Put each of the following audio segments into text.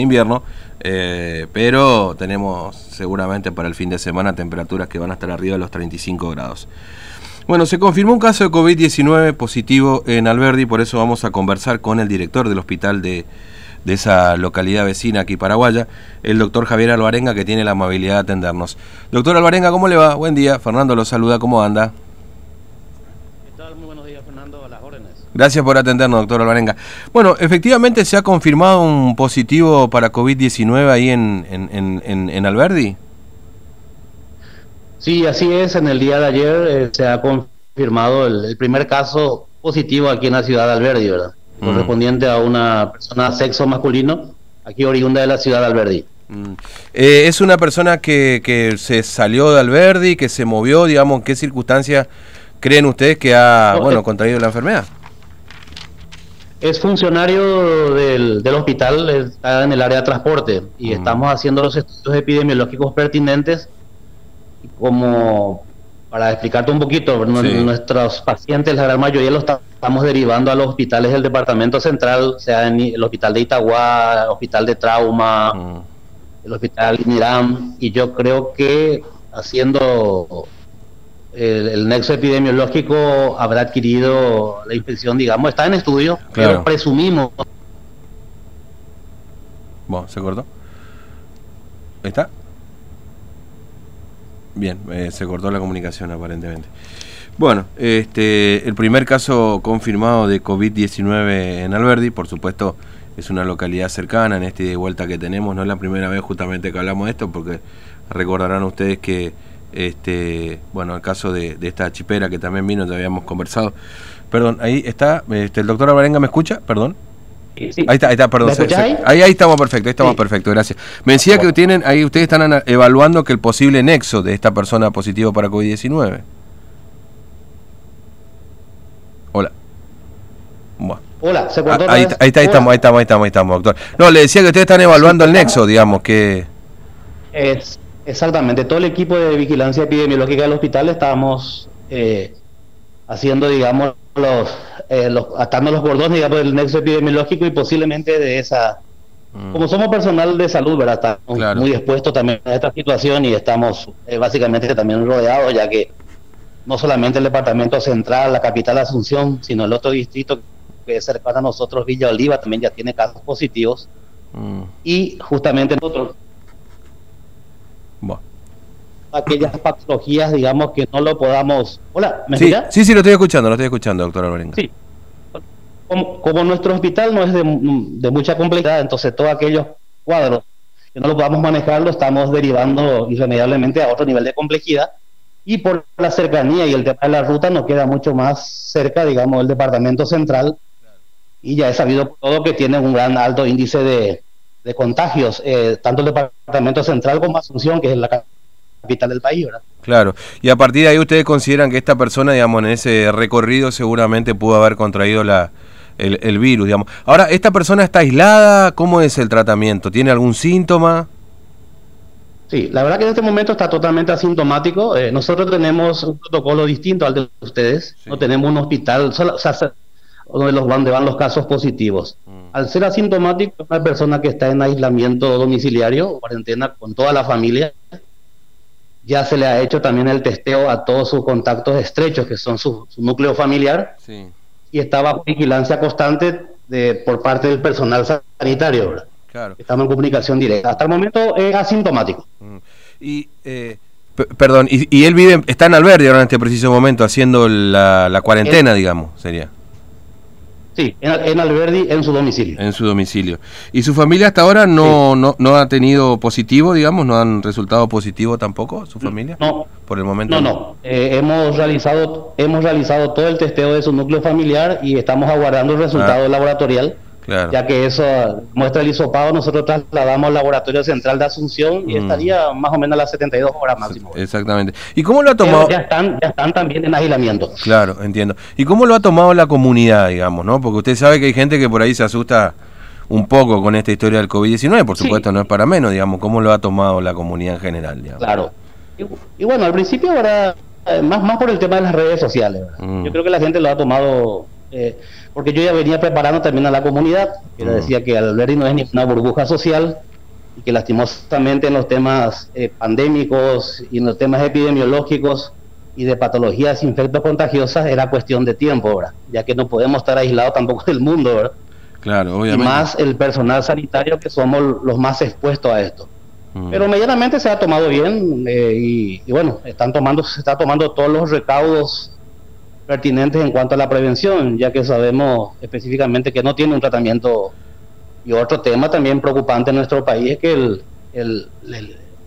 invierno, eh, pero tenemos seguramente para el fin de semana temperaturas que van a estar arriba de los 35 grados. Bueno, se confirmó un caso de COVID-19 positivo en Alberdi, por eso vamos a conversar con el director del hospital de, de esa localidad vecina aquí paraguaya, el doctor Javier Alvarenga, que tiene la amabilidad de atendernos. Doctor Alvarenga, ¿cómo le va? Buen día, Fernando lo saluda, ¿cómo anda? Gracias por atendernos, doctor Alvarenga. Bueno, efectivamente se ha confirmado un positivo para COVID-19 ahí en, en, en, Alberdi. Sí, así es. En el día de ayer eh, se ha confirmado el, primer caso positivo aquí en la ciudad de Alberdi, ¿verdad? Mm. Correspondiente a una persona sexo masculino, aquí oriunda de la ciudad de Alberdi. Mm. Eh, ¿Es una persona que, que se salió de Alberdi, que se movió, digamos, en qué circunstancias creen ustedes que ha, bueno, contraído la enfermedad? Es funcionario del, del, hospital, está en el área de transporte y estamos haciendo los estudios epidemiológicos pertinentes como para explicarte un poquito, nuestros pacientes, la gran mayoría los estamos derivando a los hospitales del departamento central, sea en el hospital de Itagua, el hospital de trauma, el hospital Miram, y yo creo que haciendo el, nexo epidemiológico habrá adquirido la infección, digamos, está en estudio, pero presumimos. Bueno, ¿se cortó? ¿Está? Bien, eh, se cortó la comunicación aparentemente. Bueno, este, el primer caso confirmado de COVID-19 en Alberdi, por supuesto, es una localidad cercana en este de vuelta que tenemos. No es la primera vez justamente que hablamos de esto, porque recordarán ustedes que este, bueno, el caso de, esta chipera que también vino, ya habíamos conversado. Perdón, ahí está, este, el doctor Alvarenga me escucha, perdón. Ahí está, ahí está, perdón. ahí? ahí? estamos perfecto, ahí estamos perfecto, gracias. Me decía que tienen, ahí ustedes están evaluando que el posible nexo de esta persona positivo para COVID-19. Hola. Hola, ¿se ah, ahí, ahí, está, ahí estamos, ahí estamos, ahí estamos, ahí estamos, doctor. No, le decía que ustedes están evaluando el nexo, digamos, que... Es, Exactamente, todo el equipo de vigilancia epidemiológica del hospital estamos eh, haciendo, digamos, los, eh, los, atando los bordones, digamos, del nexo epidemiológico y posiblemente de esa... Mm. Como somos personal de salud, ¿verdad? Estamos muy expuestos también a esta situación y estamos eh, básicamente también rodeados, ya que no solamente el departamento central, la capital Asunción, sino el otro distrito que es cercano a nosotros, Villa Oliva, también ya tiene casos positivos. Mm. Y justamente nosotros aquellas patologías, digamos, que no lo podamos... Hola, ¿me sí, Sí, sí, lo estoy escuchando, lo estoy escuchando, doctor Alvarenga. Sí. Como, nuestro hospital no es de, mucha complejidad, entonces todos aquellos cuadros que no lo podamos manejar lo estamos derivando irremediablemente a otro nivel de complejidad y por la cercanía y el tema de la ruta nos queda mucho más cerca, digamos, el departamento central y ya he sabido todo que tiene un gran alto índice de, de contagios, eh, tanto el departamento central como Asunción, que es la capital del país, ¿verdad? Claro, y a partir de ahí ustedes consideran que esta persona, digamos, en ese recorrido seguramente pudo haber contraído la, el, virus, digamos. Ahora, ¿esta persona está aislada? ¿Cómo es el tratamiento? ¿Tiene algún síntoma? Sí, la verdad que en este momento está totalmente asintomático. Eh, nosotros tenemos un protocolo distinto al de ustedes. No tenemos un hospital solo, o sea, donde, los, donde van los casos positivos. Mm. Al ser asintomático, una persona que está en aislamiento domiciliario, cuarentena con toda la familia, ya se le ha hecho también el testeo a todos sus contactos estrechos, que son su, núcleo familiar, y está bajo vigilancia constante de, por parte del personal sanitario. Claro. Estamos en comunicación directa. Hasta el momento es asintomático. Mm. Y, eh, perdón, y, él vive, está en Alberdi ahora en este preciso momento haciendo la, cuarentena, digamos, sería. Sí, en, Alberdi, en su domicilio. En su domicilio. ¿Y su familia hasta ahora no, no, no ha tenido positivo, digamos? ¿No han resultado positivo tampoco, su familia? No. Por el momento. No, no. Eh, hemos, realizado, hemos realizado todo el testeo de su núcleo familiar y estamos aguardando el resultado ah. laboratorial ya que eso muestra el hisopado, nosotros trasladamos al laboratorio central de Asunción y mm. estaría más o menos a las 72 horas máximo. Exactamente. ¿Y cómo lo ha tomado? ya están, ya están también en aislamiento. Claro, entiendo. ¿Y cómo lo ha tomado la comunidad, digamos, no? Porque usted sabe que hay gente que por ahí se asusta un poco con esta historia del COVID-19, por supuesto no es para menos, digamos, ¿cómo lo ha tomado la comunidad en general? Claro. Y, bueno, al principio ahora, eh, más, más por el tema de las redes sociales, mm. yo creo que la gente lo ha tomado eh, porque yo ya venía preparando también a la comunidad, que mm. decía que Alberti no es ni una burbuja social y que lastimosamente en los temas eh, pandémicos y en los temas epidemiológicos y de patologías infecto contagiosas era cuestión de tiempo, ¿verdad? ya que no podemos estar aislados tampoco del mundo. ¿verdad? Claro, obviamente. Y más el personal sanitario que somos los más expuestos a esto. Mm. Pero medianamente se ha tomado bien eh, y, y, bueno, están tomando, se está tomando todos los recaudos pertinentes en cuanto a la prevención, ya que sabemos específicamente que no tiene un tratamiento. Y otro tema también preocupante en nuestro país es que el, el,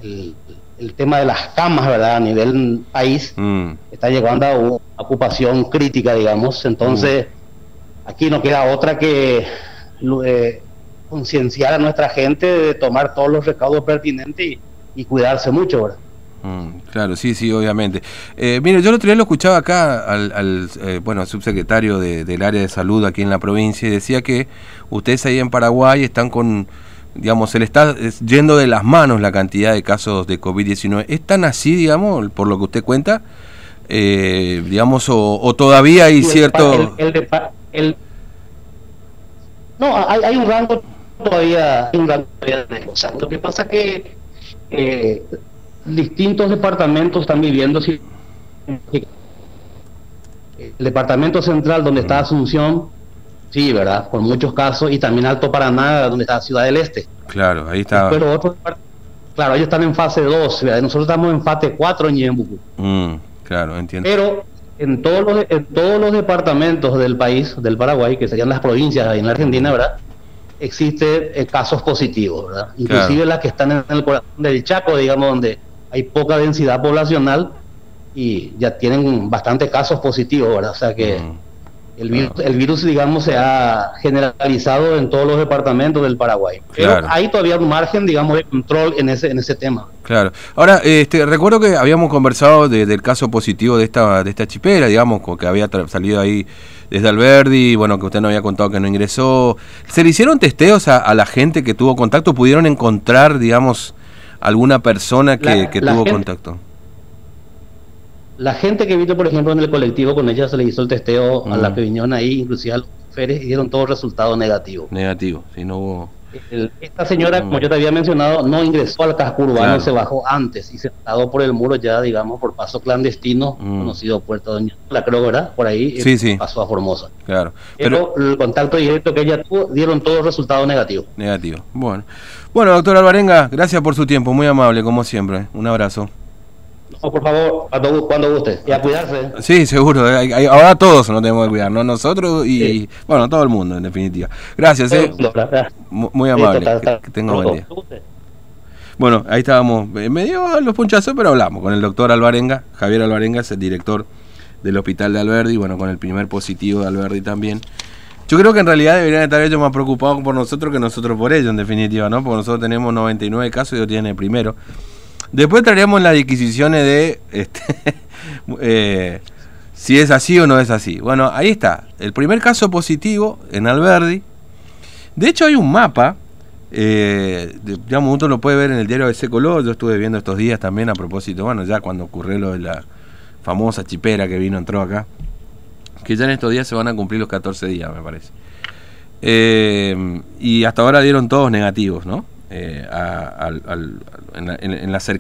el, el tema de las camas, ¿verdad? A nivel país mm. está llegando a una ocupación crítica, digamos. Entonces, mm. aquí no queda otra que eh, concienciar a nuestra gente de tomar todos los recaudos pertinentes y, y cuidarse mucho, ¿verdad? Mm, claro, sí, sí, obviamente. Eh, mire, yo el otro día lo escuchaba acá al, eh, bueno, subsecretario del área de salud aquí en la provincia y decía que ustedes ahí en Paraguay están con, digamos, se le está yendo de las manos la cantidad de casos de COVID-19. ¿Es tan así, digamos, por lo que usted cuenta? Eh, digamos, o, todavía hay cierto... El, no, hay, un rango todavía, hay un rango todavía de cosas. Lo que pasa que eh, distintos departamentos están viviendo. El departamento central, donde está Asunción, sí, ¿verdad? Por muchos casos, y también Alto Paraná, donde está Ciudad del Este. Claro, ahí está. Pero otros, claro, ellos están en fase 2, nosotros estamos en fase 4 en Ñembucú. Mm, claro, entiendo. Pero en todos, los, en todos los departamentos del país, del Paraguay, que serían las provincias ahí en la Argentina, ¿verdad? Existe eh, casos positivos, ¿verdad? Inclusive las que están en el corazón del Chaco, digamos, donde hay poca densidad poblacional y ya tienen bastantes casos positivos, ¿verdad? O sea que mm. el, virus, el virus, digamos, se ha generalizado en todos los departamentos del Paraguay. Pero hay todavía un margen, digamos, de control en ese, en ese tema. Claro. Ahora, este, recuerdo que habíamos conversado del caso positivo de esta, de esta chipera, digamos, que había salido ahí desde Alberdi, bueno, que usted no había contado que no ingresó. ¿Se le hicieron testeos a, a la gente que tuvo contacto? ¿Pudieron encontrar, digamos, alguna persona que, tuvo contacto? La gente que vino, por ejemplo, en el colectivo, con ella se le hizo el testeo a la que vinieron ahí, inclusive a los mujeres, y dieron todos resultados negativos. Negativo, si no hubo... esta señora, como yo te había mencionado, no ingresó al casco urbano, se bajó antes y se trasladó por el muro ya, digamos, por paso clandestino, mm. conocido Puerto Doña la creo, ¿verdad? Por ahí sí, sí. pasó a Formosa. Claro. Pero, el contacto directo que ella tuvo dieron todos resultados negativos. Negativo. Bueno. Bueno, doctor Alvarenga, gracias por su tiempo, muy amable, como siempre. Un abrazo. Por favor, cuando guste. Y a cuidarse. Sí, seguro. ahora todos nos tenemos que cuidar, ¿no? Nosotros y, bueno, todo el mundo, en definitiva. Gracias, ¿eh? Muy amable. que, tenga buen día. Bueno, ahí estábamos, eh, medio los punchazos, pero hablamos con el doctor Alvarenga. Javier Alvarenga es el director del hospital de Alberdi, bueno, con el primer positivo de Alberdi también. Yo creo que en realidad deberían estar ellos más preocupados por nosotros que nosotros por ellos, en definitiva, ¿no? Porque nosotros tenemos 99 casos y ellos tienen el primero. Después traeríamos las disquisiciones de este, eh, si es así o no es así. Bueno, ahí está. El primer caso positivo en Alberdi. De hecho, hay un mapa. Eh, digamos, uno lo puede ver en el diario de Color. Yo estuve viendo estos días también a propósito, bueno, ya cuando ocurrió lo de la famosa chipera que vino, entró acá que ya en estos días se van a cumplir los 14 días, me parece. Eh, y hasta ahora dieron todos negativos, ¿no? Eh, en, la, en, la cercanía.